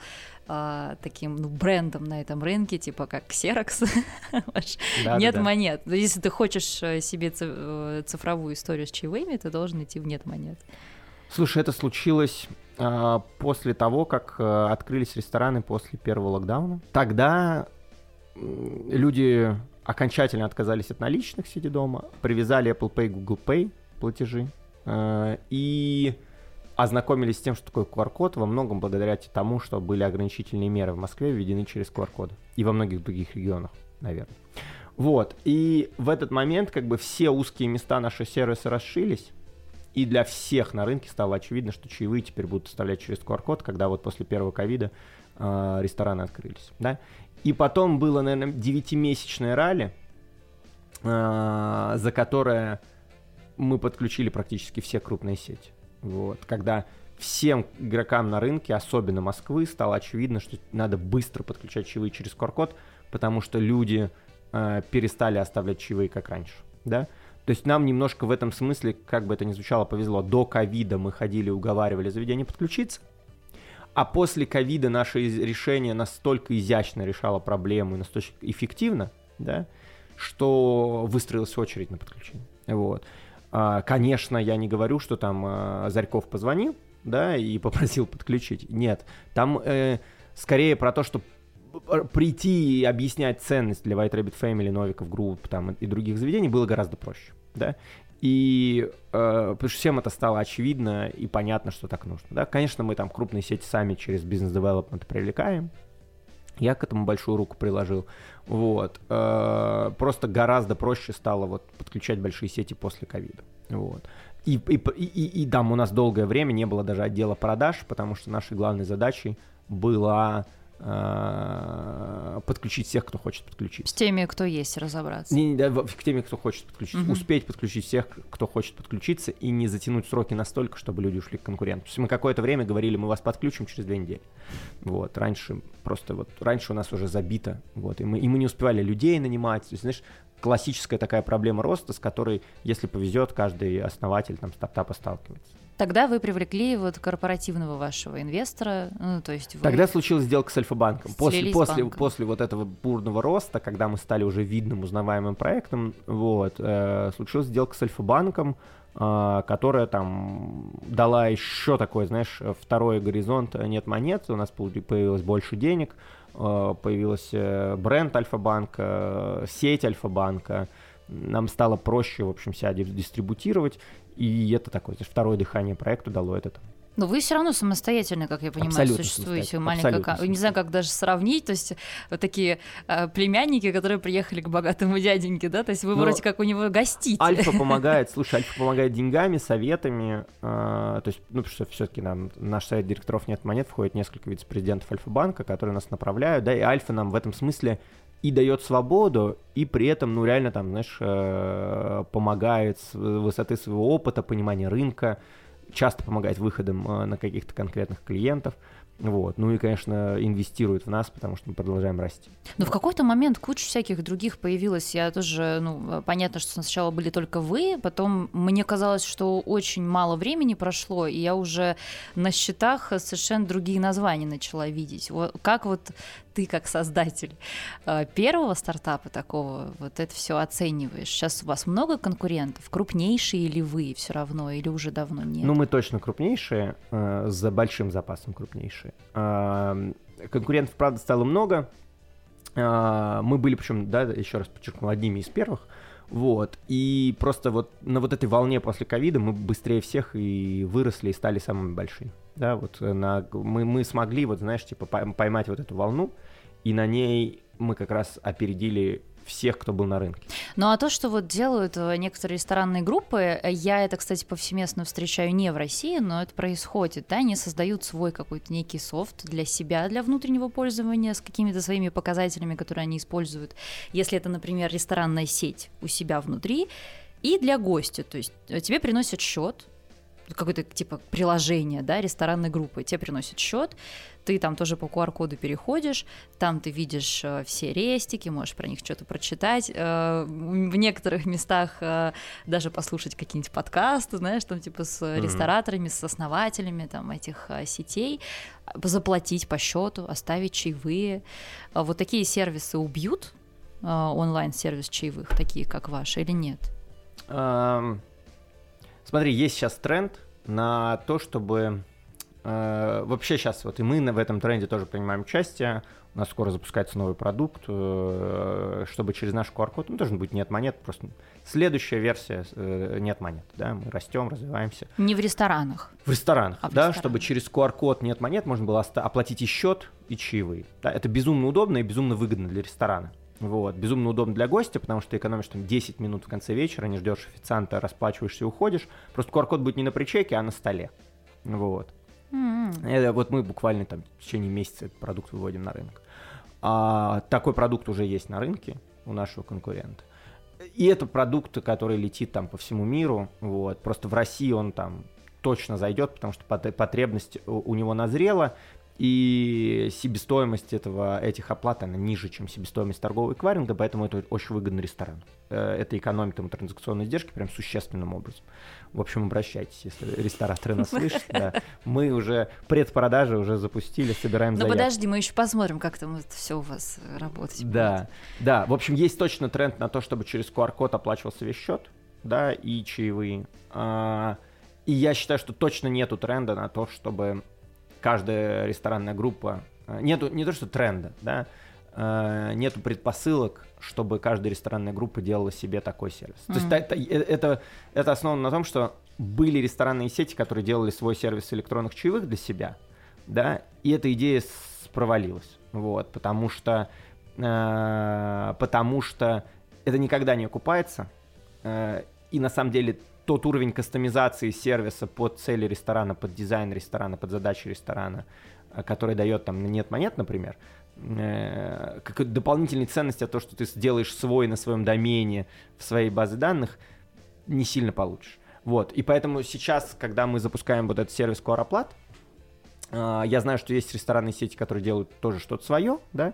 а, таким ну, брендом на этом рынке, типа как Xerox. Нет монет. Если ты хочешь э, себе э, цифровую историю с чаевыми, ты должен идти в нет монет. Слушай, это случилось э, после того, как э, открылись рестораны после первого локдауна. Тогда люди окончательно отказались от наличных, сидя дома, привязали Apple Pay, Google Pay платежи. Э, и ознакомились с тем, что такое QR-код, во многом благодаря тому, что были ограничительные меры в Москве введены через QR-коды. И во многих других регионах, наверное. Вот. И в этот момент как бы все узкие места нашего сервиса расшились. И для всех на рынке стало очевидно, что чаевые теперь будут оставлять через QR-код, когда вот после первого ковида э, рестораны открылись. Да? И потом было, наверное, 9-месячное ралли, э, за которое мы подключили практически все крупные сети. Вот, когда всем игрокам на рынке, особенно Москвы, стало очевидно, что надо быстро подключать чаевые через QR-код, потому что люди э, перестали оставлять чаевые как раньше, да. То есть нам немножко в этом смысле, как бы это ни звучало, повезло. До ковида мы ходили, уговаривали заведение подключиться, а после ковида наше решение настолько изящно решало проблему и настолько эффективно, да, что выстроилась очередь на подключение. Вот. А, конечно, я не говорю, что там а, Зарьков позвонил, да, и попросил подключить. Нет, там э, скорее про то, что прийти и объяснять ценность для White Rabbit Family, Novikov Group там, и других заведений было гораздо проще, да. И э, потому что всем это стало очевидно и понятно, что так нужно. Да? Конечно, мы там крупные сети сами через business development привлекаем. Я к этому большую руку приложил. Вот. Э, просто гораздо проще стало вот подключать большие сети после ковида. Вот. И, и, и, и там у нас долгое время не было даже отдела продаж, потому что нашей главной задачей была подключить всех, кто хочет подключить. С теми, кто есть, разобраться. Не, не, да, к теми, кто хочет подключить. Угу. Успеть подключить всех, кто хочет подключиться, и не затянуть сроки настолько, чтобы люди ушли к конкуренту. То есть мы какое-то время говорили, мы вас подключим через две недели. Вот, раньше просто вот, раньше у нас уже забито, вот, и мы, и мы не успевали людей нанимать. То есть, знаешь, классическая такая проблема роста, с которой, если повезет, каждый основатель там стартапа сталкивается. Тогда вы привлекли вот корпоративного вашего инвестора, ну, то есть вы... Тогда случилась сделка с Альфа-банком. После, после, после вот этого бурного роста, когда мы стали уже видным, узнаваемым проектом, вот, э, случилась сделка с Альфа-банком, э, которая там дала еще такой, знаешь, второй горизонт «нет монет», у нас появилось больше денег, э, появился бренд Альфа-банка, сеть Альфа-банка, нам стало проще, в общем, себя дистрибутировать, и это такое, это второе дыхание проекту дало это. Но вы все равно самостоятельно, как я понимаю, Абсолютно существуете. Маленькая, не знаю, как даже сравнить. То есть вот такие э, племянники, которые приехали к богатому дяденьке, да, то есть вы Но вроде как у него гостите. Альфа помогает, слушай, Альфа помогает деньгами, советами. Э, то есть, ну, потому что все-таки нам наш совет директоров нет монет, входит несколько вице-президентов Альфа-банка, которые нас направляют, да, и Альфа нам в этом смысле и дает свободу, и при этом, ну, реально там, знаешь, э, помогает с высоты своего опыта, понимания рынка, часто помогает выходом э, на каких-то конкретных клиентов. Вот. Ну и, конечно, инвестирует в нас, потому что мы продолжаем расти. Но в какой-то момент куча всяких других появилась. Я тоже, ну, понятно, что сначала были только вы, потом мне казалось, что очень мало времени прошло, и я уже на счетах совершенно другие названия начала видеть. Вот как вот ты как создатель э, первого стартапа такого вот это все оцениваешь? Сейчас у вас много конкурентов? Крупнейшие ли вы все равно или уже давно нет? Ну, мы точно крупнейшие, э, за большим запасом крупнейшие. Конкурентов, правда, стало много. Э, мы были, причем, да, еще раз подчеркну, одними из первых. Вот. И просто вот на вот этой волне после ковида мы быстрее всех и выросли, и стали самыми большими. Да, вот на, мы, мы смогли, вот знаешь, типа поймать вот эту волну, и на ней мы как раз опередили всех, кто был на рынке. Ну а то, что вот делают э, некоторые ресторанные группы, э, я это, кстати, повсеместно встречаю не в России, но это происходит, да, они создают свой какой-то некий софт для себя, для внутреннего пользования с какими-то своими показателями, которые они используют. Если это, например, ресторанная сеть у себя внутри, и для гостя, то есть э, тебе приносят счет, какое-то типа приложение, да, ресторанной группы, тебе приносят счет, ты там тоже по QR-коду переходишь, там ты видишь э, все рестики, можешь про них что-то прочитать, э, в некоторых местах э, даже послушать какие-нибудь подкасты, знаешь, там типа с рестораторами, с основателями там этих сетей, заплатить по счету, оставить чаевые. Э, вот такие сервисы убьют онлайн-сервис чаевых, такие как ваши, или нет? Um Смотри, есть сейчас тренд на то, чтобы э, вообще сейчас вот и мы в этом тренде тоже принимаем участие. У нас скоро запускается новый продукт, э, чтобы через наш QR-код, ну, должен быть нет монет, просто следующая версия э, нет монет, да, мы растем, развиваемся. Не в ресторанах. В ресторанах, А в да, ресторанах. чтобы через QR-код нет монет можно было оплатить и счет, и чаевые. Да, это безумно удобно и безумно выгодно для ресторана. Вот, безумно удобно для гостя, потому что ты экономишь там 10 минут в конце вечера, не ждешь официанта, расплачиваешься и уходишь. Просто QR-код будет не на причеке, а на столе. Вот. М. Это вот мы буквально там в течение месяца этот продукт выводим на рынок. А, такой продукт уже есть на рынке у нашего конкурента. И это продукт, который летит там по всему миру. Вот. Просто в России он там точно зайдет, потому что пот- потребность у него назрела. И себестоимость этого, этих оплат, она ниже, чем себестоимость торгового эквайринга, поэтому это очень выгодно ресторану. Э, Это экономит ему транзакционные издержки прям существенным образом. В общем, обращайтесь, если рестораторы нас слышат. да. Мы уже предпродажи уже запустили, собираем Ну заявки. подожди, мы еще посмотрим, как там это все у вас работать Да, да. В общем, есть точно тренд на то, чтобы через QR-код оплачивался весь счет, да, и чаевые. А, И я считаю, что точно нету тренда на то, чтобы каждая ресторанная группа... а, Нету, не то, что тренда, да, а, нету предпосылок, чтобы каждая ресторанная группа делала себе такой сервис. То есть Мгм. та- та- э, это, это основано на том, что были ресторанные сети, которые делали свой сервис электронных чаевых для себя, да, и эта идея провалилась, вот, потому что, э, потому что это никогда не окупается, э, и на самом деле тот уровень кастомизации сервиса под цели ресторана, под дизайн ресторана, под задачи ресторана, э, который дает там нет монет, например, э, как дополнительной ценности от того, что ты сделаешь свой на своем домене, в своей базе данных, не сильно получишь. Вот, и поэтому сейчас, когда мы запускаем вот этот сервис Core оплат, а, я знаю, что есть ресторанные сети, которые делают тоже что-то свое, да.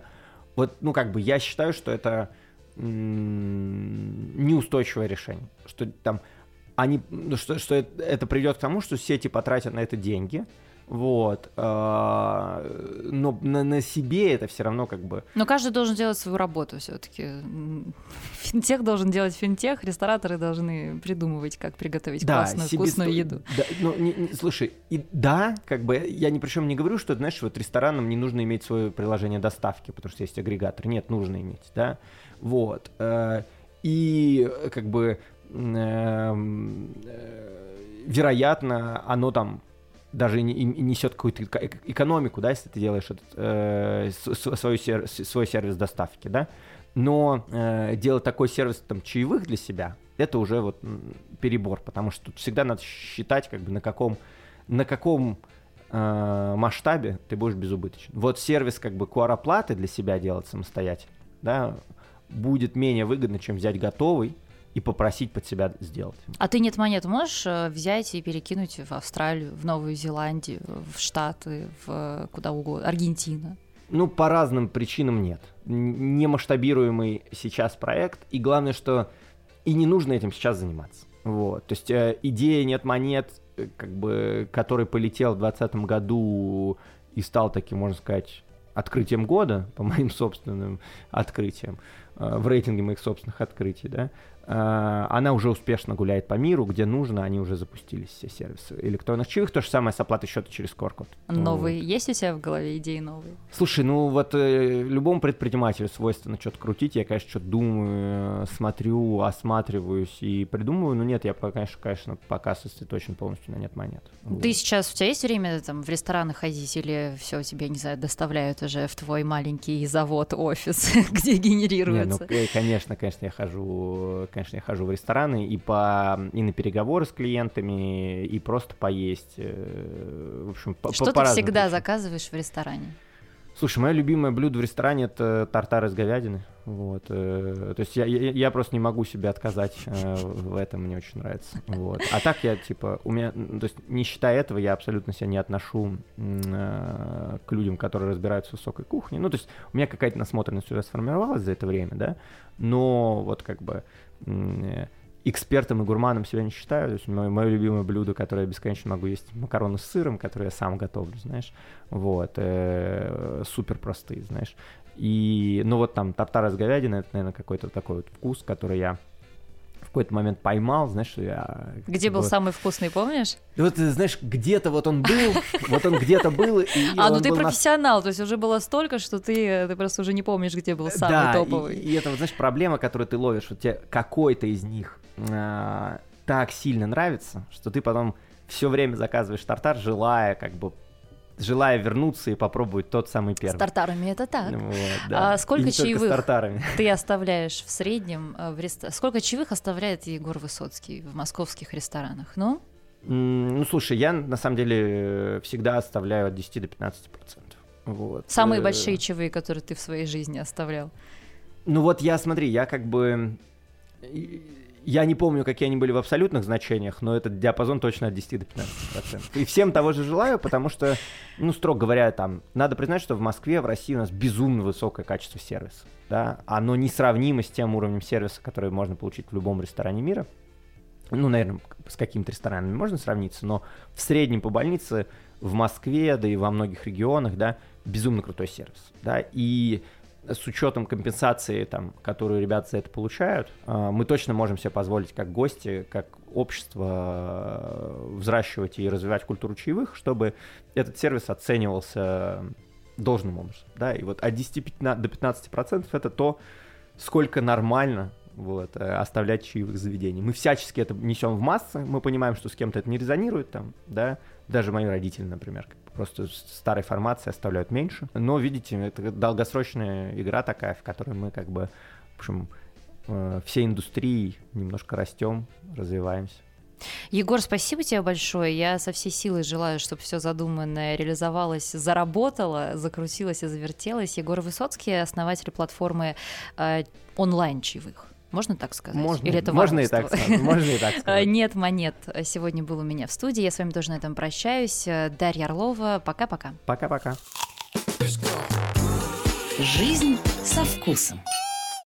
Вот, ну, как бы я считаю, что это неустойчивое решение. Что там они, ну, что, что это, это приведет к тому, что сети потратят на это деньги, вот, а, но на, на себе это все равно как бы Но каждый должен делать свою работу все-таки. Финтех должен делать финтех, рестораторы должны придумывать, как приготовить классную, себесто- вкусную еду. Да, ну, не- не- слушай, и да, как бы я ни при чем не говорю, что, знаешь, вот ресторанам не нужно иметь свое приложение доставки, потому что есть агрегатор. Нет, нужно иметь, да. Вот. э, И как бы э, вероятно, оно там даже и не- и несет какую-то эко- эко- экономику, да, если ты делаешь этот, э, с- с- свою сер- с- свой сервис доставки, да. Но э, делать такой сервис там чаевых для себя, это уже вот перебор, потому что тут всегда надо считать, как бы на каком на каком э, масштабе ты будешь безубыточен. Вот сервис как бы QR-оплаты для себя делать самостоятельно, да, будет менее выгодно, чем взять готовый и попросить под себя сделать. А ты нет монет можешь э, взять и перекинуть в Австралию, в Новую Зеландию, в Штаты, в э, куда угодно, Аргентина? Ну, по разным причинам нет. Н- Не масштабируемый сейчас проект, и главное, что и не нужно этим сейчас заниматься. Вот. То есть э, идея нет монет, э, как бы, который полетел в 2020 году и стал таким, можно сказать, открытием года, по моим собственным открытиям, в рейтинге моих собственных открытий, да, она уже успешно гуляет по миру, где нужно, они уже запустились все сервисы электронных чаевых, то же самое с оплатой счета через QR-код. Новые есть у тебя в голове идеи новые? Слушай, ну вот э, любому предпринимателю свойственно что-то крутить. Я, конечно, что-то думаю, э, смотрю, осматриваюсь и придумываю. Но нет, я, конечно, конечно, пока сосредоточен полностью на нет монет. Вот. Ты сейчас, у тебя есть время там в рестораны ходить или все тебе, не знаю, доставляют уже в твой маленький завод, офис, где Не, ну, генерируется? э, конечно, конечно, я хожу, конечно, я хожу в рестораны и по и на переговоры с клиентами, и просто поесть. э, В общем, по, Что по- ты всегда причинам. заказываешь в ресторане? Слушай, мое любимое блюдо в ресторане это тартар из говядины. Вот, э, то есть я, я, я просто не могу себе отказать э, в этом, мне очень нравится. Вот. А так я типа, у меня, то есть не считая этого, я абсолютно себя не отношу к людям, которые разбираются в высокой кухне. Ну, то есть у меня какая-то насмотренность уже сформировалась за это время, да, но вот как бы экспертом и гурманом себя не считаю. То есть мое, любимое блюдо, которое я бесконечно могу есть, макароны с сыром, которые я сам готовлю, знаешь. Вот. э, супер простые, знаешь. И, ну вот там тартар из говядины, это, наверное, какой-то такой вот вкус, который я в какой-то момент поймал, знаешь, что я... Где был самый вкусный, помнишь? И вот, знаешь, где-то вот он был, вот он где-то был, А, ну ты профессионал, то есть уже было столько, что ты, ты просто уже не помнишь, где был самый топовый. И, и это, вот, знаешь, проблема, которую ты ловишь, вот тебе какой-то из них а, так сильно нравится, что ты потом все время заказываешь тартар, желая как бы желая вернуться и попробовать тот самый С первый. тартарами это так. Вот, да. А сколько И чаевых? с. Ты оставляешь в среднем э, в реста- Сколько чаевых оставляет Егор Высоцкий в московских ресторанах? Ну, Ну, слушай, я на самом деле э, всегда оставляю от 10 до 15 процентов. Вот. самые Э, большие чаевые, которые ты в своей жизни оставлял. Ну вот я, смотри, я как бы... Я не помню, какие они были в абсолютных значениях, но этот диапазон точно от 10 до 15 процентов. И всем того же желаю, потому что, ну, строго говоря, там, надо признать, что в Москве, в России у нас безумно высокое качество сервиса. Да? Оно несравнимо с тем уровнем сервиса, который можно получить в любом ресторане мира. Ну, наверное, с какими-то ресторанами можно сравниться, но в среднем по больнице в Москве, да и во многих регионах, да, безумно крутой сервис, да, и с учетом компенсации, там, которую ребята за это получают, а, мы точно можем себе позволить как гости, как общество э, взращивать и развивать культуру чаевых, чтобы этот сервис оценивался должным образом, да, и вот от 10 пятна- до 15 процентов это то, сколько нормально вот, э, оставлять чаевых заведений. Мы всячески это несем в массы, мы понимаем, что с кем-то это не резонирует, там, да, даже мои родители, например, просто старой формации оставляют меньше. Но, видите, это долгосрочная игра такая, в которой мы как бы, в общем, э, всей индустрией немножко растем, развиваемся. Егор, спасибо тебе большое. Я со всей силой желаю, чтобы все задуманное реализовалось, заработало, закрутилось и завертелось. Егор Высоцкий, основатель платформы э, онлайн-чаевых. Можно так сказать? Можно, Или это можно и так сказать. Можно и так Э, сказать. Нет монет сегодня был у меня в студии. Я с вами тоже на этом прощаюсь. Дарья Орлова. Пока-пока. Пока-пока. Жизнь со вкусом.